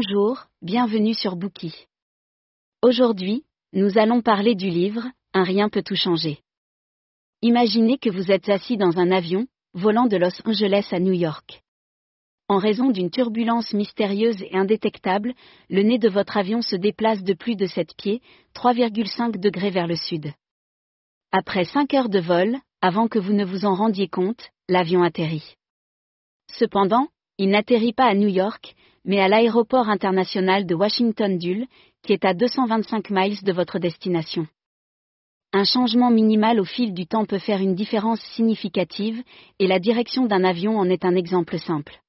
Bonjour, bienvenue sur Bookie. Aujourd'hui, nous allons parler du livre Un rien peut tout changer. Imaginez que vous êtes assis dans un avion, volant de Los Angeles à New York. En raison d'une turbulence mystérieuse et indétectable, le nez de votre avion se déplace de plus de 7 pieds, 3,5 degrés vers le sud. Après 5 heures de vol, avant que vous ne vous en rendiez compte, l'avion atterrit. Cependant, il n'atterrit pas à New York, mais à l'aéroport international de Washington Dulles, qui est à 225 miles de votre destination. Un changement minimal au fil du temps peut faire une différence significative, et la direction d'un avion en est un exemple simple.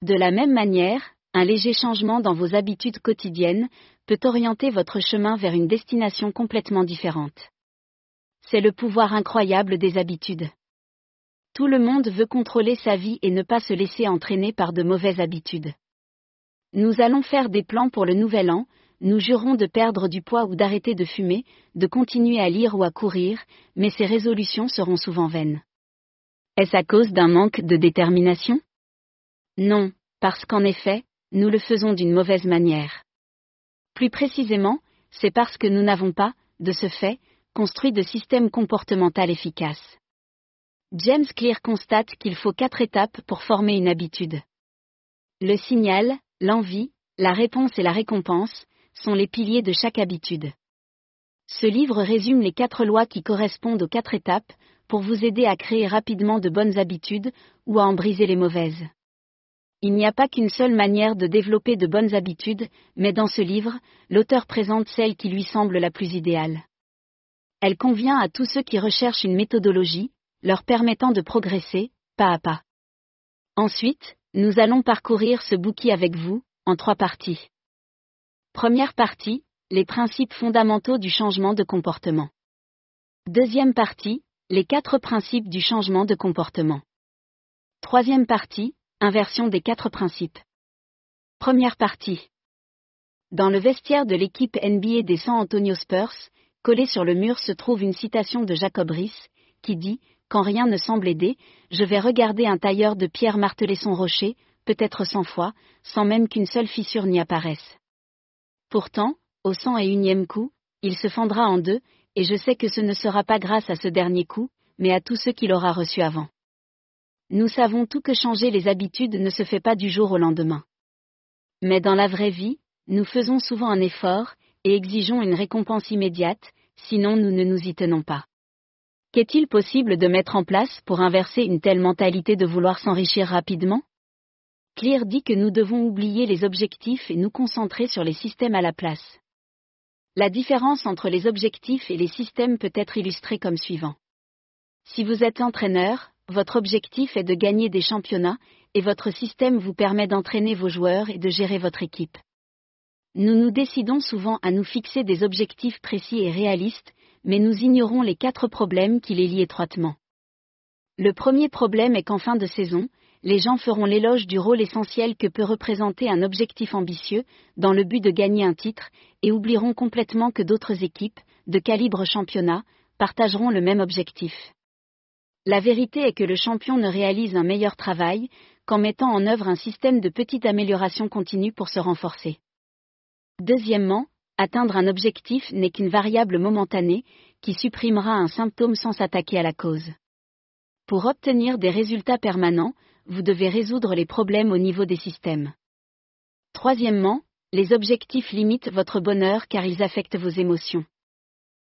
De la même manière, un léger changement dans vos habitudes quotidiennes peut orienter votre chemin vers une destination complètement différente. C'est le pouvoir incroyable des habitudes. Tout le monde veut contrôler sa vie et ne pas se laisser entraîner par de mauvaises habitudes. Nous allons faire des plans pour le nouvel an, nous jurons de perdre du poids ou d'arrêter de fumer, de continuer à lire ou à courir, mais ces résolutions seront souvent vaines. Est-ce à cause d'un manque de détermination? Non, parce qu'en effet, nous le faisons d'une mauvaise manière. Plus précisément, c'est parce que nous n'avons pas, de ce fait, construit de système comportemental efficace. James Clear constate qu'il faut quatre étapes pour former une habitude. Le signal, l'envie, la réponse et la récompense, sont les piliers de chaque habitude. Ce livre résume les quatre lois qui correspondent aux quatre étapes, pour vous aider à créer rapidement de bonnes habitudes, ou à en briser les mauvaises. Il n'y a pas qu'une seule manière de développer de bonnes habitudes, mais dans ce livre, l'auteur présente celle qui lui semble la plus idéale. Elle convient à tous ceux qui recherchent une méthodologie, leur permettant de progresser, pas à pas. Ensuite, nous allons parcourir ce bouquet avec vous, en trois parties. Première partie, les principes fondamentaux du changement de comportement. Deuxième partie, les quatre principes du changement de comportement. Troisième partie, inversion des quatre principes. Première partie. Dans le vestiaire de l'équipe NBA des San Antonio Spurs, collé sur le mur se trouve une citation de Jacob Riss, qui dit quand rien ne semble aider, je vais regarder un tailleur de pierre marteler son rocher, peut-être cent fois, sans même qu'une seule fissure n'y apparaisse. Pourtant, au cent et unième coup, il se fendra en deux, et je sais que ce ne sera pas grâce à ce dernier coup, mais à tous ceux qu'il aura reçus avant. Nous savons tout que changer les habitudes ne se fait pas du jour au lendemain. Mais dans la vraie vie, nous faisons souvent un effort, et exigeons une récompense immédiate, sinon nous ne nous y tenons pas. Qu'est-il possible de mettre en place pour inverser une telle mentalité de vouloir s'enrichir rapidement? Clear dit que nous devons oublier les objectifs et nous concentrer sur les systèmes à la place. La différence entre les objectifs et les systèmes peut être illustrée comme suivant. Si vous êtes entraîneur, votre objectif est de gagner des championnats, et votre système vous permet d'entraîner vos joueurs et de gérer votre équipe. Nous nous décidons souvent à nous fixer des objectifs précis et réalistes, mais nous ignorons les quatre problèmes qui les lient étroitement. Le premier problème est qu'en fin de saison, les gens feront l'éloge du rôle essentiel que peut représenter un objectif ambitieux, dans le but de gagner un titre, et oublieront complètement que d'autres équipes, de calibre championnat, partageront le même objectif. La vérité est que le champion ne réalise un meilleur travail qu'en mettant en œuvre un système de petite amélioration continue pour se renforcer. Deuxièmement, atteindre un objectif n'est qu'une variable momentanée, qui supprimera un symptôme sans s'attaquer à la cause. Pour obtenir des résultats permanents, vous devez résoudre les problèmes au niveau des systèmes. Troisièmement, les objectifs limitent votre bonheur car ils affectent vos émotions.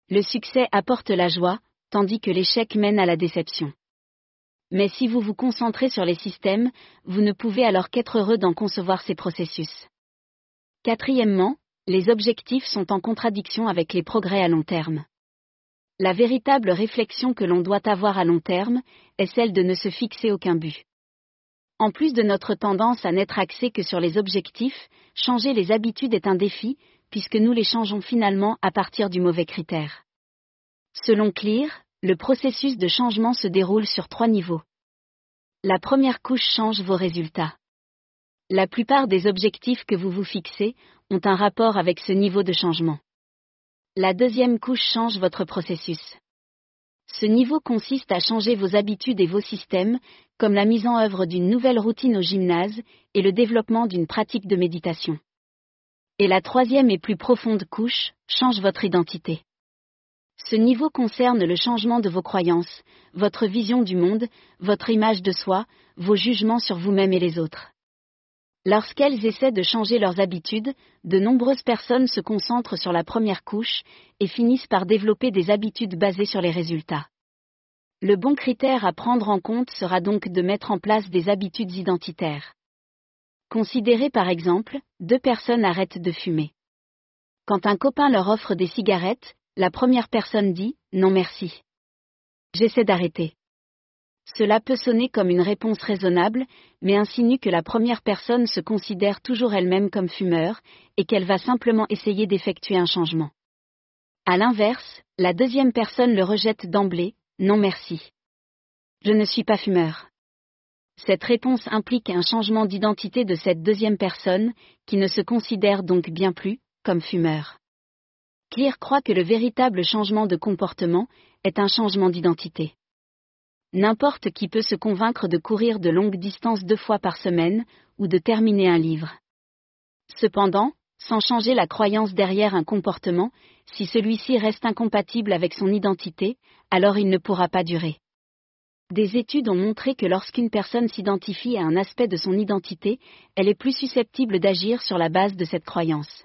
Le succès apporte la joie, tandis que l'échec mène à la déception. Mais si vous vous concentrez sur les systèmes, vous ne pouvez alors qu'être heureux d'en concevoir ces processus. Quatrièmement, les objectifs sont en contradiction avec les progrès à long terme. La véritable réflexion que l'on doit avoir à long terme est celle de ne se fixer aucun but. En plus de notre tendance à n'être axé que sur les objectifs, changer les habitudes est un défi, puisque nous les changeons finalement à partir du mauvais critère. Selon Clear, le processus de changement se déroule sur trois niveaux. La première couche change vos résultats. La plupart des objectifs que vous vous fixez ont un rapport avec ce niveau de changement. La deuxième couche change votre processus. Ce niveau consiste à changer vos habitudes et vos systèmes, comme la mise en œuvre d'une nouvelle routine au gymnase et le développement d'une pratique de méditation. Et la troisième et plus profonde couche, change votre identité. Ce niveau concerne le changement de vos croyances, votre vision du monde, votre image de soi, vos jugements sur vous-même et les autres. Lorsqu'elles essaient de changer leurs habitudes, de nombreuses personnes se concentrent sur la première couche et finissent par développer des habitudes basées sur les résultats. Le bon critère à prendre en compte sera donc de mettre en place des habitudes identitaires. Considérez par exemple, deux personnes arrêtent de fumer. Quand un copain leur offre des cigarettes, la première personne dit ⁇ Non merci. J'essaie d'arrêter. Cela peut sonner comme une réponse raisonnable, mais insinue que la première personne se considère toujours elle-même comme fumeur, et qu'elle va simplement essayer d'effectuer un changement. À l'inverse, la deuxième personne le rejette d'emblée, non merci. Je ne suis pas fumeur. Cette réponse implique un changement d'identité de cette deuxième personne, qui ne se considère donc bien plus comme fumeur. Clear croit que le véritable changement de comportement est un changement d'identité. N'importe qui peut se convaincre de courir de longues distances deux fois par semaine, ou de terminer un livre. Cependant, sans changer la croyance derrière un comportement, si celui-ci reste incompatible avec son identité, alors il ne pourra pas durer. Des études ont montré que lorsqu'une personne s'identifie à un aspect de son identité, elle est plus susceptible d'agir sur la base de cette croyance.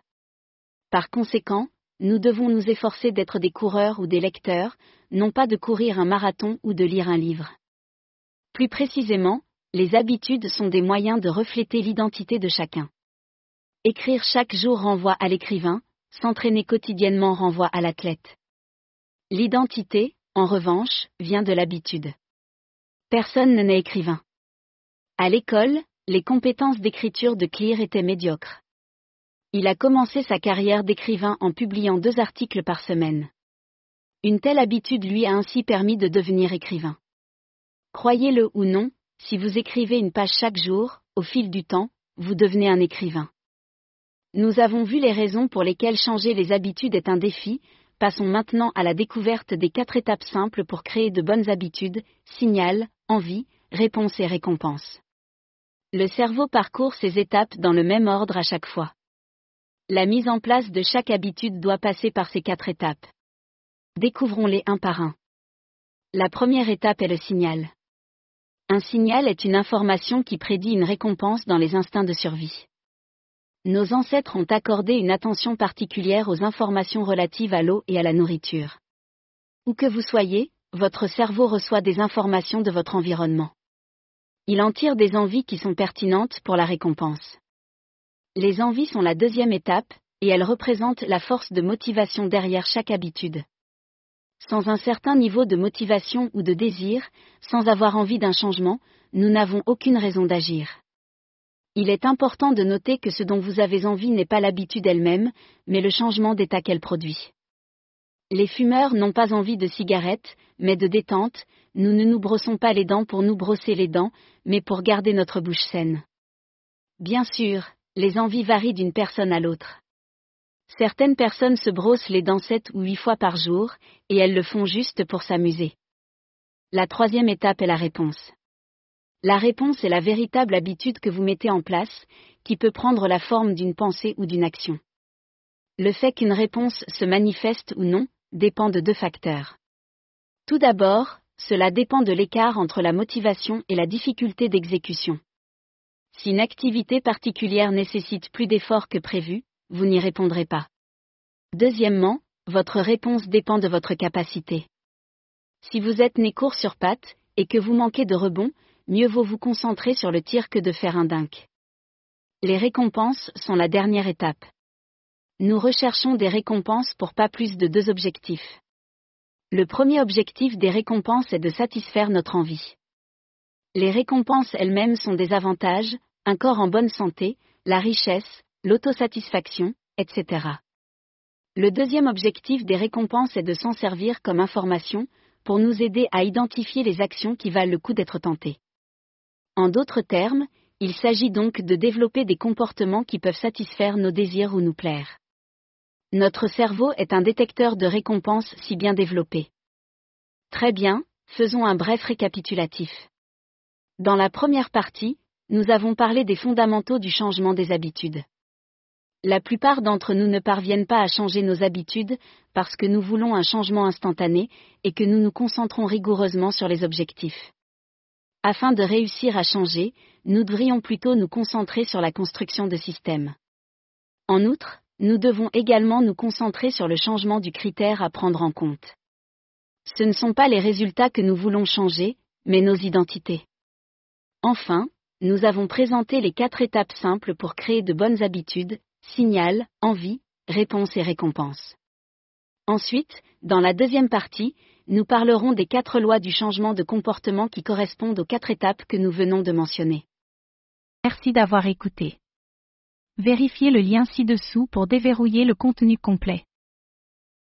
Par conséquent, nous devons nous efforcer d'être des coureurs ou des lecteurs, non pas de courir un marathon ou de lire un livre. Plus précisément, les habitudes sont des moyens de refléter l'identité de chacun. Écrire chaque jour renvoie à l'écrivain, s'entraîner quotidiennement renvoie à l'athlète. L'identité, en revanche, vient de l'habitude. Personne n'est écrivain. À l'école, les compétences d'écriture de Clear étaient médiocres. Il a commencé sa carrière d'écrivain en publiant deux articles par semaine. Une telle habitude lui a ainsi permis de devenir écrivain. Croyez-le ou non, si vous écrivez une page chaque jour, au fil du temps, vous devenez un écrivain. Nous avons vu les raisons pour lesquelles changer les habitudes est un défi, passons maintenant à la découverte des quatre étapes simples pour créer de bonnes habitudes, signal, envie, réponse et récompense. Le cerveau parcourt ces étapes dans le même ordre à chaque fois. La mise en place de chaque habitude doit passer par ces quatre étapes. Découvrons-les un par un. La première étape est le signal. Un signal est une information qui prédit une récompense dans les instincts de survie. Nos ancêtres ont accordé une attention particulière aux informations relatives à l'eau et à la nourriture. Où que vous soyez, votre cerveau reçoit des informations de votre environnement. Il en tire des envies qui sont pertinentes pour la récompense. Les envies sont la deuxième étape, et elles représentent la force de motivation derrière chaque habitude. Sans un certain niveau de motivation ou de désir, sans avoir envie d'un changement, nous n'avons aucune raison d'agir. Il est important de noter que ce dont vous avez envie n'est pas l'habitude elle-même, mais le changement d'état qu'elle produit. Les fumeurs n'ont pas envie de cigarettes, mais de détente, nous ne nous brossons pas les dents pour nous brosser les dents, mais pour garder notre bouche saine. Bien sûr, les envies varient d'une personne à l'autre. Certaines personnes se brossent les dents sept ou huit fois par jour, et elles le font juste pour s'amuser. La troisième étape est la réponse. La réponse est la véritable habitude que vous mettez en place, qui peut prendre la forme d'une pensée ou d'une action. Le fait qu'une réponse se manifeste ou non dépend de deux facteurs. Tout d'abord, cela dépend de l'écart entre la motivation et la difficulté d'exécution. Si une activité particulière nécessite plus d'efforts que prévu, vous n'y répondrez pas. Deuxièmement, votre réponse dépend de votre capacité. Si vous êtes né court sur pattes, et que vous manquez de rebond, mieux vaut vous concentrer sur le tir que de faire un dunk. Les récompenses sont la dernière étape. Nous recherchons des récompenses pour pas plus de deux objectifs. Le premier objectif des récompenses est de satisfaire notre envie. Les récompenses elles-mêmes sont des avantages, un corps en bonne santé, la richesse, l'autosatisfaction, etc. Le deuxième objectif des récompenses est de s'en servir comme information, pour nous aider à identifier les actions qui valent le coup d'être tentées. En d'autres termes, il s'agit donc de développer des comportements qui peuvent satisfaire nos désirs ou nous plaire. Notre cerveau est un détecteur de récompenses si bien développé. Très bien, faisons un bref récapitulatif. Dans la première partie, nous avons parlé des fondamentaux du changement des habitudes. La plupart d'entre nous ne parviennent pas à changer nos habitudes parce que nous voulons un changement instantané et que nous nous concentrons rigoureusement sur les objectifs. Afin de réussir à changer, nous devrions plutôt nous concentrer sur la construction de systèmes. En outre, nous devons également nous concentrer sur le changement du critère à prendre en compte. Ce ne sont pas les résultats que nous voulons changer, mais nos identités. Enfin, nous avons présenté les quatre étapes simples pour créer de bonnes habitudes, signal, envie, réponse et récompense. Ensuite, dans la deuxième partie, nous parlerons des quatre lois du changement de comportement qui correspondent aux quatre étapes que nous venons de mentionner. Merci d'avoir écouté. Vérifiez le lien ci-dessous pour déverrouiller le contenu complet.